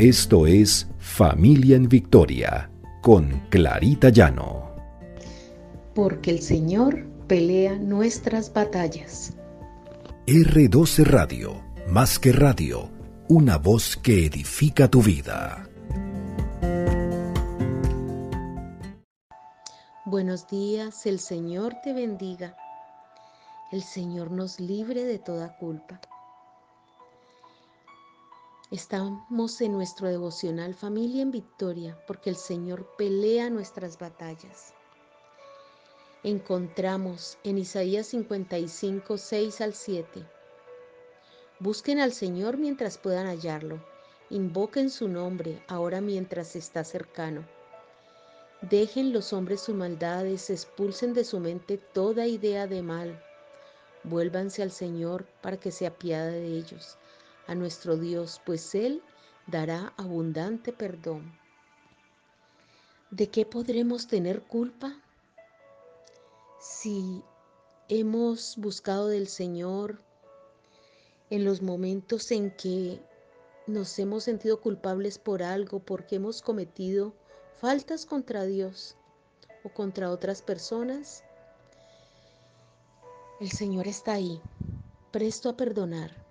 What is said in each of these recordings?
Esto es Familia en Victoria con Clarita Llano. Porque el Señor pelea nuestras batallas. R12 Radio, más que radio, una voz que edifica tu vida. Buenos días, el Señor te bendiga. El Señor nos libre de toda culpa. Estamos en nuestro devocional Familia en Victoria porque el Señor pelea nuestras batallas. Encontramos en Isaías 55, 6 al 7. Busquen al Señor mientras puedan hallarlo. Invoquen su nombre ahora mientras está cercano. Dejen los hombres sus maldades, expulsen de su mente toda idea de mal. Vuélvanse al Señor para que se apiade de ellos a nuestro Dios, pues Él dará abundante perdón. ¿De qué podremos tener culpa? Si hemos buscado del Señor en los momentos en que nos hemos sentido culpables por algo, porque hemos cometido faltas contra Dios o contra otras personas, el Señor está ahí, presto a perdonar.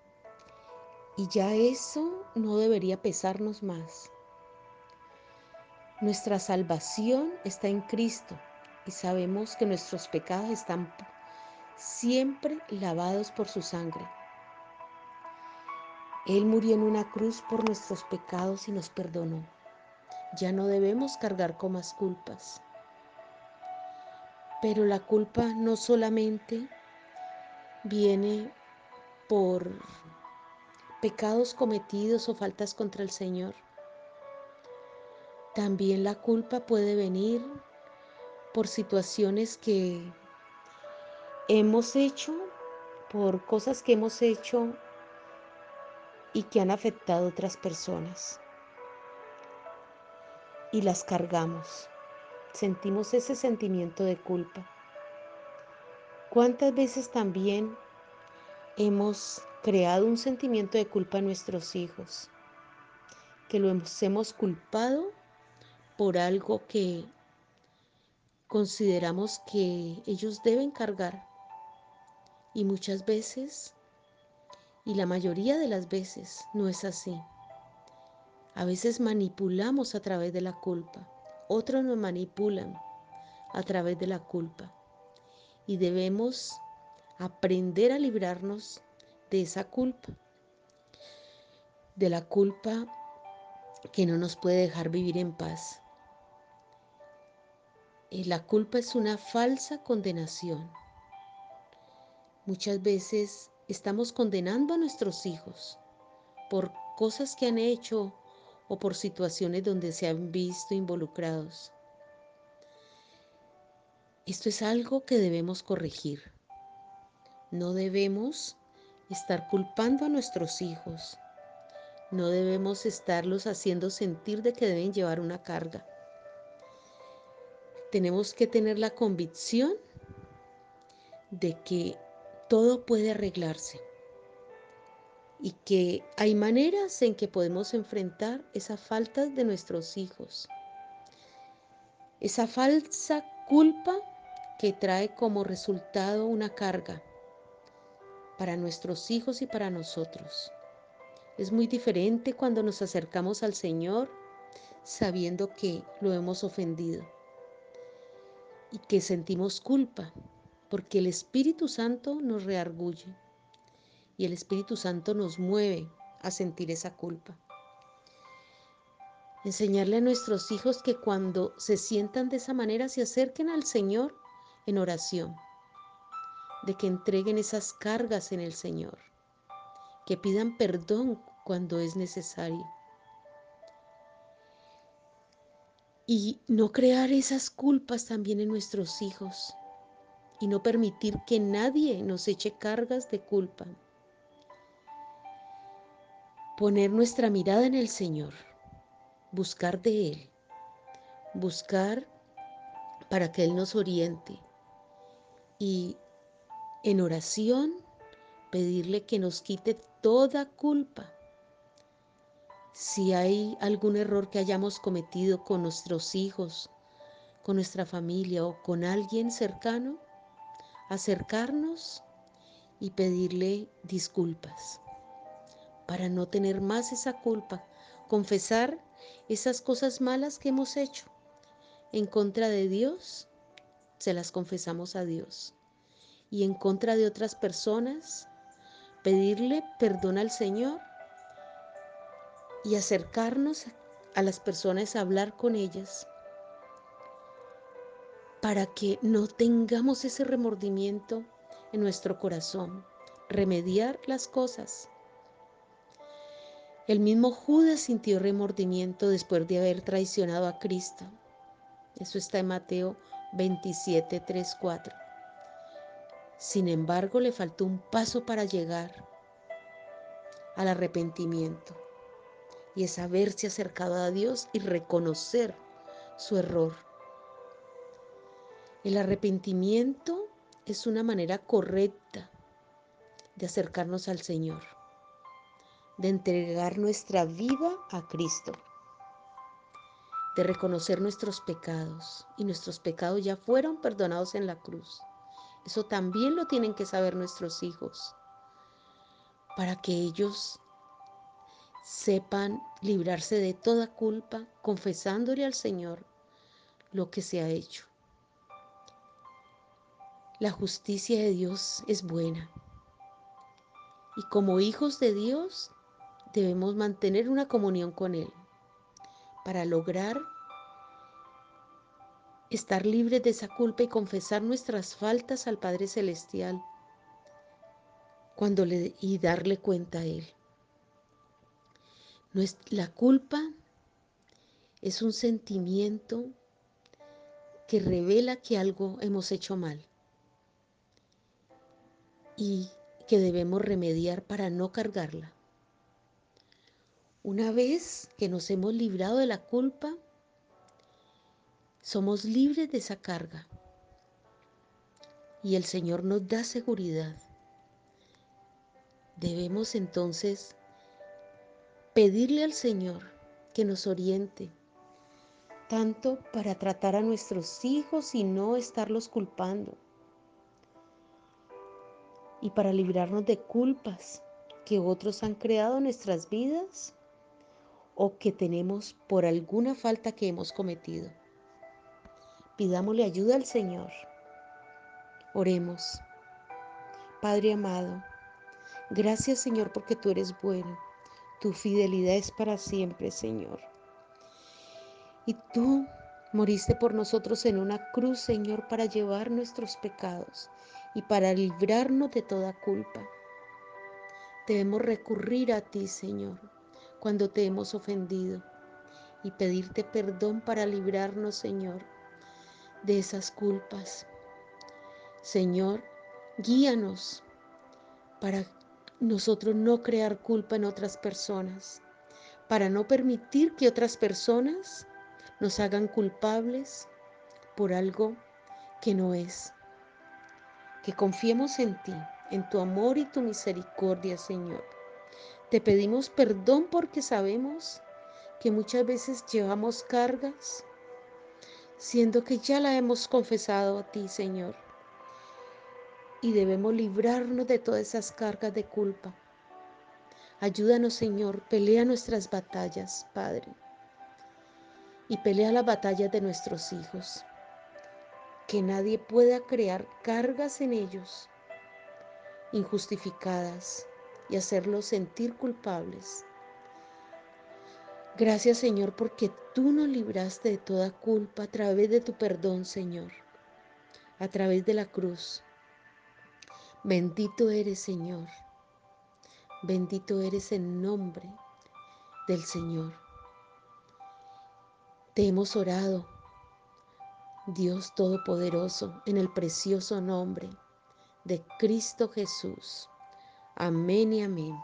Y ya eso no debería pesarnos más. Nuestra salvación está en Cristo y sabemos que nuestros pecados están siempre lavados por su sangre. Él murió en una cruz por nuestros pecados y nos perdonó. Ya no debemos cargar con más culpas. Pero la culpa no solamente viene por pecados cometidos o faltas contra el Señor. También la culpa puede venir por situaciones que hemos hecho, por cosas que hemos hecho y que han afectado a otras personas. Y las cargamos. Sentimos ese sentimiento de culpa. ¿Cuántas veces también hemos creado un sentimiento de culpa en nuestros hijos, que los hemos culpado por algo que consideramos que ellos deben cargar. Y muchas veces, y la mayoría de las veces, no es así. A veces manipulamos a través de la culpa. Otros nos manipulan a través de la culpa. Y debemos aprender a librarnos de esa culpa, de la culpa que no nos puede dejar vivir en paz. Y la culpa es una falsa condenación. Muchas veces estamos condenando a nuestros hijos por cosas que han hecho o por situaciones donde se han visto involucrados. Esto es algo que debemos corregir. No debemos estar culpando a nuestros hijos. No debemos estarlos haciendo sentir de que deben llevar una carga. Tenemos que tener la convicción de que todo puede arreglarse y que hay maneras en que podemos enfrentar esa falta de nuestros hijos, esa falsa culpa que trae como resultado una carga para nuestros hijos y para nosotros. Es muy diferente cuando nos acercamos al Señor sabiendo que lo hemos ofendido y que sentimos culpa, porque el Espíritu Santo nos reargulle y el Espíritu Santo nos mueve a sentir esa culpa. Enseñarle a nuestros hijos que cuando se sientan de esa manera se acerquen al Señor en oración de que entreguen esas cargas en el Señor, que pidan perdón cuando es necesario. Y no crear esas culpas también en nuestros hijos y no permitir que nadie nos eche cargas de culpa. Poner nuestra mirada en el Señor, buscar de Él, buscar para que Él nos oriente y en oración, pedirle que nos quite toda culpa. si hay algún error que hayamos cometido con nuestros hijos, con nuestra familia o con alguien cercano, acercarnos y pedirle disculpas para no tener más esa culpa, confesar esas cosas malas que hemos hecho en contra de Dios, se las confesamos a Dios. Y en contra de otras personas, pedirle perdón al Señor y acercarnos a las personas a hablar con ellas para que no tengamos ese remordimiento en nuestro corazón, remediar las cosas el mismo Judas sintió remordimiento después de haber traicionado a Cristo. Eso está en Mateo 27, 3, 4. Sin embargo, le faltó un paso para llegar al arrepentimiento y es haberse acercado a Dios y reconocer su error. El arrepentimiento es una manera correcta de acercarnos al Señor de entregar nuestra vida a Cristo, de reconocer nuestros pecados y nuestros pecados ya fueron perdonados en la cruz. Eso también lo tienen que saber nuestros hijos para que ellos sepan librarse de toda culpa, confesándole al Señor lo que se ha hecho. La justicia de Dios es buena. Y como hijos de Dios debemos mantener una comunión con Él para lograr estar libres de esa culpa y confesar nuestras faltas al Padre Celestial cuando y darle cuenta a Él. La culpa es un sentimiento que revela que algo hemos hecho mal y que debemos remediar para no cargarla. Una vez que nos hemos librado de la culpa, somos libres de esa carga. Y el Señor nos da seguridad. Debemos entonces pedirle al Señor que nos oriente, tanto para tratar a nuestros hijos y no estarlos culpando, y para librarnos de culpas que otros han creado en nuestras vidas o que tenemos por alguna falta que hemos cometido. Pidámosle ayuda al Señor. Oremos. Padre amado, gracias Señor porque tú eres bueno. Tu fidelidad es para siempre, Señor. Y tú moriste por nosotros en una cruz, Señor, para llevar nuestros pecados y para librarnos de toda culpa. Debemos recurrir a ti, Señor cuando te hemos ofendido y pedirte perdón para librarnos, Señor, de esas culpas. Señor, guíanos para nosotros no crear culpa en otras personas, para no permitir que otras personas nos hagan culpables por algo que no es. Que confiemos en ti, en tu amor y tu misericordia, Señor te pedimos perdón porque sabemos que muchas veces llevamos cargas, siendo que ya la hemos confesado a ti, Señor. Y debemos librarnos de todas esas cargas de culpa. Ayúdanos, Señor, pelea nuestras batallas, Padre. Y pelea las batallas de nuestros hijos. Que nadie pueda crear cargas en ellos, injustificadas y hacerlos sentir culpables. Gracias Señor porque tú nos libraste de toda culpa a través de tu perdón Señor, a través de la cruz. Bendito eres Señor, bendito eres en nombre del Señor. Te hemos orado, Dios Todopoderoso, en el precioso nombre de Cristo Jesús. Amén y amén.